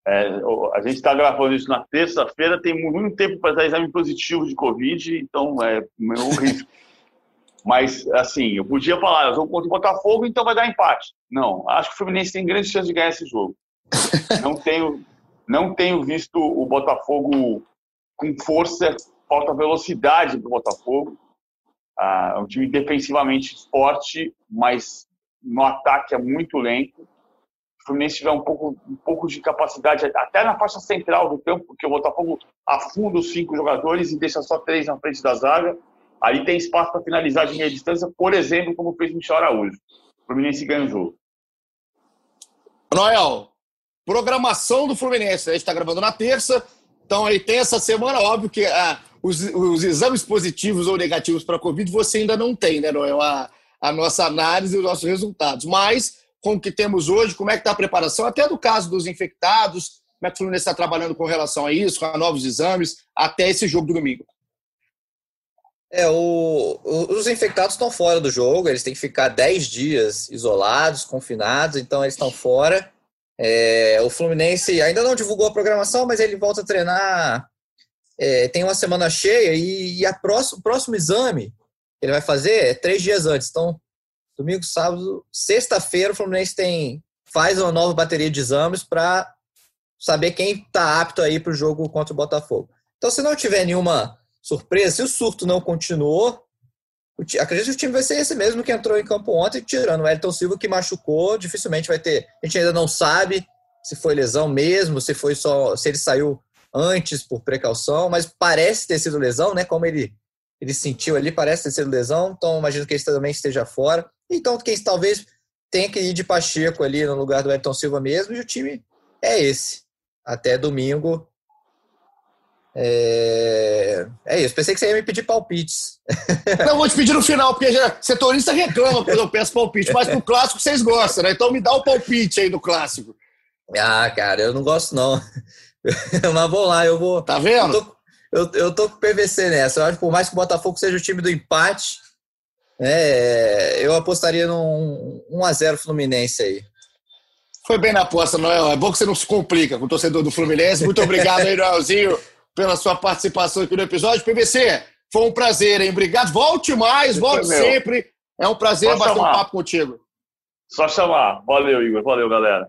S2: É, a gente está gravando isso na terça-feira, tem muito tempo para dar exame positivo de Covid, então é um risco. Mas, assim, eu podia falar, eu jogo contra o Botafogo, então vai dar empate. Não, acho que o Fluminense tem grande chance de ganhar esse jogo. Não tenho, não tenho visto o Botafogo com força, falta velocidade para o Botafogo. Ah, é um time defensivamente forte, mas no ataque é muito lento. O Fluminense tiver um pouco, um pouco de capacidade, até na faixa central do campo, porque o Botafogo afunda os cinco jogadores e deixa só três na frente da zaga. Ali tem espaço para finalizar de meia distância, por exemplo, como fez Michel Araújo. O Fluminense ganha o jogo.
S1: Noel, programação do Fluminense. A gente está gravando na terça, então aí tem essa semana, óbvio que ah, os, os exames positivos ou negativos para a Covid você ainda não tem, né, Noel? A, a nossa análise e os nossos resultados. Mas, com o que temos hoje, como é que está a preparação, até do caso dos infectados, como é que o Fluminense está trabalhando com relação a isso, com novos exames, até esse jogo do domingo?
S3: É, o, os infectados estão fora do jogo, eles têm que ficar 10 dias isolados, confinados, então eles estão fora. É, o Fluminense ainda não divulgou a programação, mas ele volta a treinar é, tem uma semana cheia e, e próximo, o próximo exame que ele vai fazer é três dias antes. Então, domingo, sábado, sexta-feira, o Fluminense tem, faz uma nova bateria de exames para saber quem está apto aí para o jogo contra o Botafogo. Então, se não tiver nenhuma surpresa, se o surto não continuou, acredito que o time vai ser esse mesmo que entrou em campo ontem, tirando o Elton Silva que machucou, dificilmente vai ter. A gente ainda não sabe se foi lesão mesmo, se foi só, se ele saiu antes por precaução, mas parece ter sido lesão, né? Como ele, ele sentiu ali, parece ter sido lesão, então imagino que ele também esteja fora. Então, quem talvez tenha que ir de Pacheco ali no lugar do Ayrton Silva mesmo, e o time é esse. Até domingo. É, é isso. Pensei que você ia me pedir palpites.
S1: Não, vou te pedir no final, porque já, setorista reclama quando eu peço palpite, mas pro clássico vocês gostam, né? Então me dá o palpite aí do clássico.
S3: Ah, cara, eu não gosto não. Mas vamos lá, eu vou.
S1: Tá vendo?
S3: Eu tô, eu, eu tô com o PVC nessa. Eu acho que por mais que o Botafogo seja o time do empate, é, eu apostaria num 1x0 Fluminense aí.
S1: Foi bem na aposta, Noel. É bom que você não se complica com o torcedor do Fluminense. Muito obrigado aí, Noelzinho, pela sua participação aqui no episódio. PVC, foi um prazer, hein? Obrigado. Volte mais, volte sempre. É um prazer Só bater chamar. um papo contigo.
S2: Só chamar. Valeu, Igor. Valeu, galera.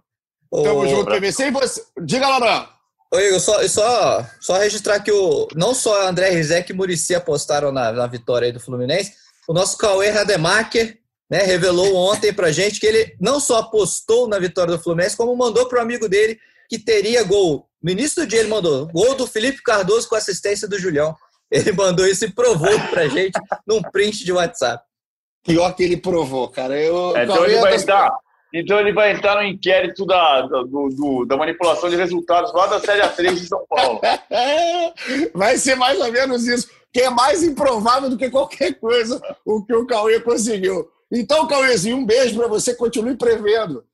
S1: Tamo Ô, junto, PVC. E você... Diga lá, Noel.
S3: Oi, eu só, só, só registrar que o, não só André Rizek e Murici apostaram na, na vitória aí do Fluminense, o nosso Cauê Rademacher né, revelou ontem pra gente que ele não só apostou na vitória do Fluminense, como mandou pro amigo dele que teria gol. No início do dia ele mandou gol do Felipe Cardoso com assistência do Julião. Ele mandou isso e provou pra gente num print de WhatsApp.
S1: Pior que ele provou, cara. Eu,
S2: é, então ele vai das... dar Então ele vai entrar no inquérito da, do, do, da manipulação de resultados lá da Série A3 de São Paulo.
S1: vai ser mais ou menos isso, que é mais improvável do que qualquer coisa o que o Cauê conseguiu. Então, Cauêzinho, um beijo para você, continue prevendo.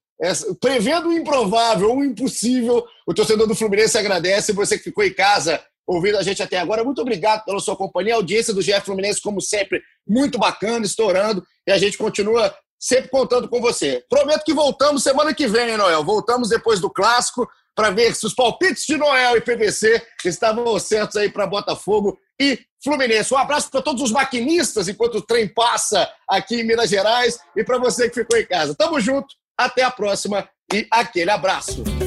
S1: prevendo o improvável, o impossível. O torcedor do Fluminense agradece. Você que ficou em casa ouvindo a gente até agora, muito obrigado pela sua companhia. A audiência do GF Fluminense, como sempre, muito bacana, estourando. E a gente continua sempre contando com você. Prometo que voltamos semana que vem, hein, Noel? Voltamos depois do clássico para ver se os palpites de Noel e PVC estavam certos aí para Botafogo e Fluminense. Um abraço para todos os maquinistas enquanto o trem passa aqui em Minas Gerais e para você que ficou em casa. Tamo junto, até a próxima e aquele abraço.